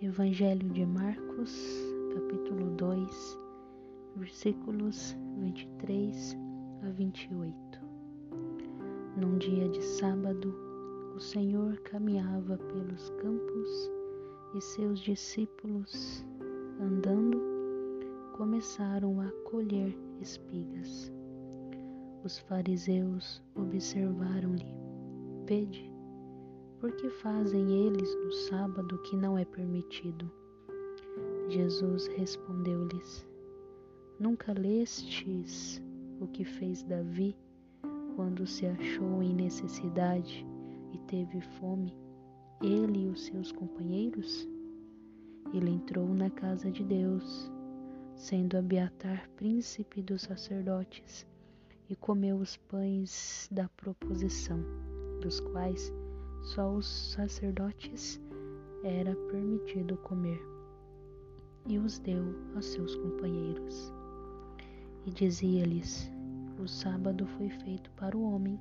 Evangelho de Marcos, capítulo 2, versículos 23 a 28. Num dia de sábado, o Senhor caminhava pelos campos e seus discípulos, andando, começaram a colher espigas. Os fariseus observaram-lhe: Vede, por que fazem eles no sábado que não é permitido? Jesus respondeu-lhes: Nunca lestes o que fez Davi quando se achou em necessidade e teve fome, ele e os seus companheiros? Ele entrou na casa de Deus, sendo Abiatar príncipe dos sacerdotes, e comeu os pães da proposição, dos quais só os sacerdotes era permitido comer, e os deu a seus companheiros. E dizia-lhes: O sábado foi feito para o homem,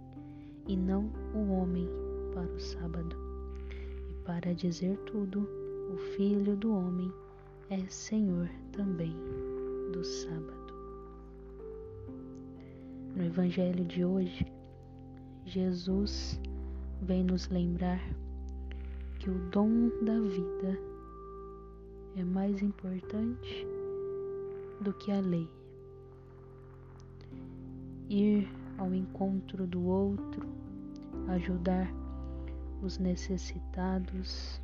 e não o homem para o sábado. E para dizer tudo, o Filho do Homem é Senhor também do sábado. No Evangelho de hoje, Jesus vem nos lembrar que o dom da vida é mais importante do que a lei. Ir ao encontro do outro, ajudar os necessitados,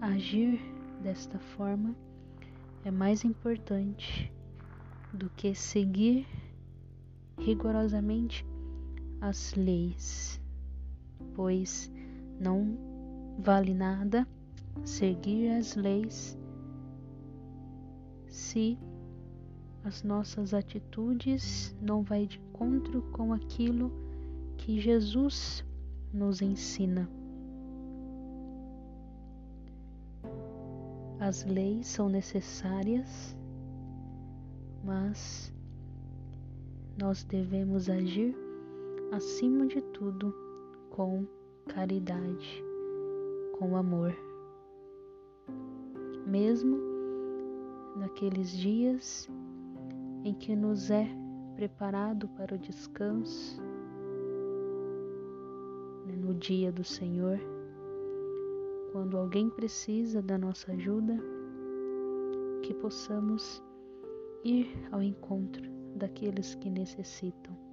agir desta forma é mais importante do que seguir rigorosamente as leis, pois não vale nada seguir as leis se as nossas atitudes não vai de encontro com aquilo que Jesus nos ensina. As leis são necessárias, mas nós devemos agir acima de tudo com caridade, com amor. Mesmo naqueles dias em que nos é preparado para o descanso, né, no dia do Senhor, quando alguém precisa da nossa ajuda, que possamos ir ao encontro daqueles que necessitam.